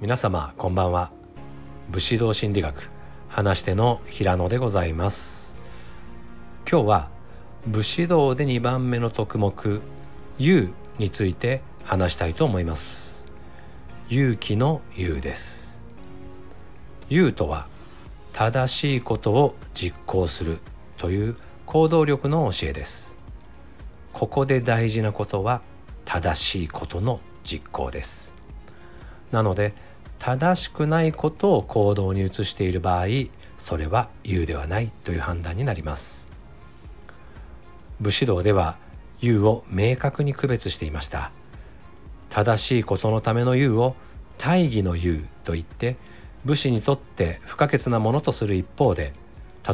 皆様こんばんは。武士道心理学話し手の平野でございます。今日は武士道で2番目の徳目勇について話したいと思います。勇気の勇です。勇とは正しいことを実行するという行動力の教えです。ここで大事なことは正しいことの実行です。なので正しくないことを行動に移している場合それは有ではないという判断になります。武士道では有を明確に区別していました。正しいことのための有を大義の有と言って武士にとって不可欠なものとする一方で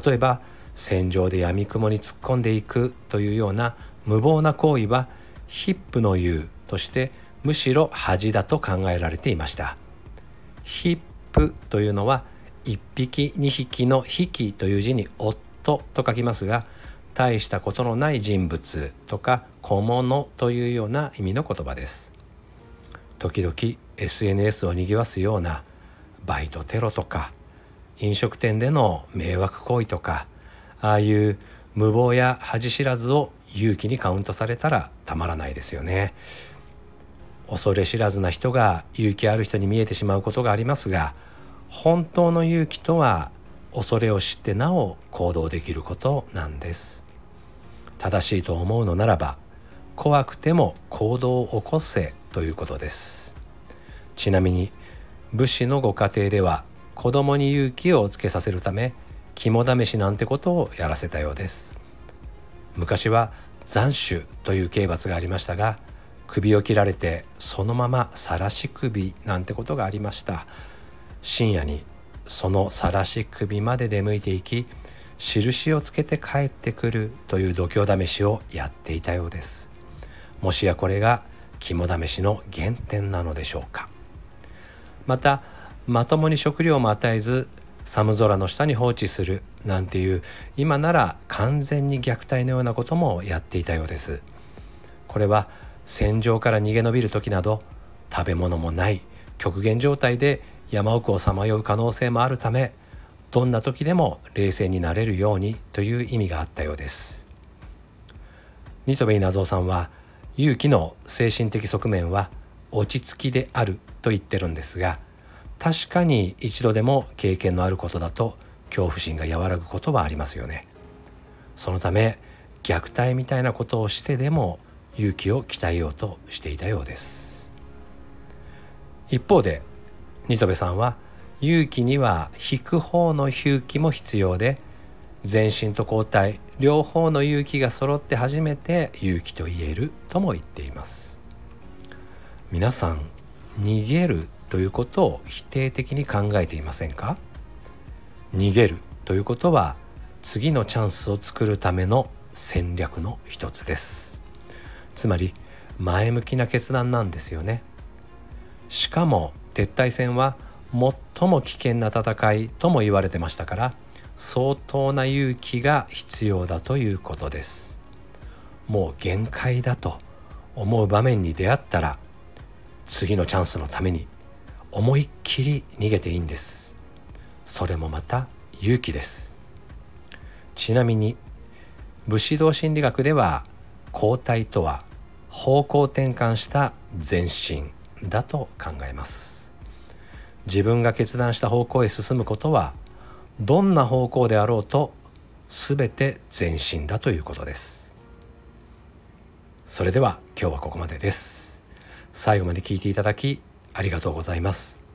例えば戦場で闇雲に突っ込んでいくというような無謀な行為はヒップの言うとしてむしろ恥だと考えられていました。ヒップというのは1匹2匹の匹という字に夫と書きますが大したことのない人物とか小物というような意味の言葉です。時々 SNS を賑わすようなバイトテロとか飲食店での迷惑行為とかああいう無謀や恥知らずを勇気にカウントされたらたまらないですよね。恐れ知らずな人が勇気ある人に見えてしまうことがありますが本当の勇気とは恐れを知ってなお行動できることなんです。正しいと思うのならば怖くても行動を起こせということです。ちなみに武士のご家庭では子供に勇気をつけさせるため肝試しなんてことをやらせたようです。昔は斬首という刑罰がありましたが首を切られてそのまま晒し首なんてことがありました。深夜にその晒し首まで出向いていき印をつけて帰ってくるという度胸試しをやっていたようです。もしやこれが肝試しの原点なのでしょうか。またまともに食料も与えず寒空の下に放置するなんていう今なら完全に虐待のようなこともやっていたようです。これは戦場から逃げ延びる時など食べ物もない極限状態で山奥をさまよう可能性もあるためどんな時でも冷静になれるようにという意味があったようです。ニトベイナゾウさんは勇気の精神的側面は落ち着きであると言ってるんですが確かに一度でも経験のあることだと恐怖心が和らぐことはありますよね。そのため虐待みたいなことをしてでも勇気を鍛えようとしていたようです。一方でニトベさんは勇気には引く方の勇気も必要で全身と交代両方の勇気が揃って初めて勇気と言えるとも言っています。皆さん逃げるということを否定的に考えていませんか？逃げるということは次のチャンスを作るための戦略の一つです。つまり前向きな決断なんですよね。しかも撤退戦は最も危険な戦いとも言われてましたから相当な勇気が必要だということです。もう限界だと思う場面に出会ったら次のチャンスのために思いっきり逃げていいんです。それもまた勇気です。ちなみに武士道心理学では交代とは方向転換した前進だと考えます。自分が決断した方向へ進むことはどんな方向であろうと全て前進だということです。それでは今日はここまでです。最後まで聞いていただきありがとうございます。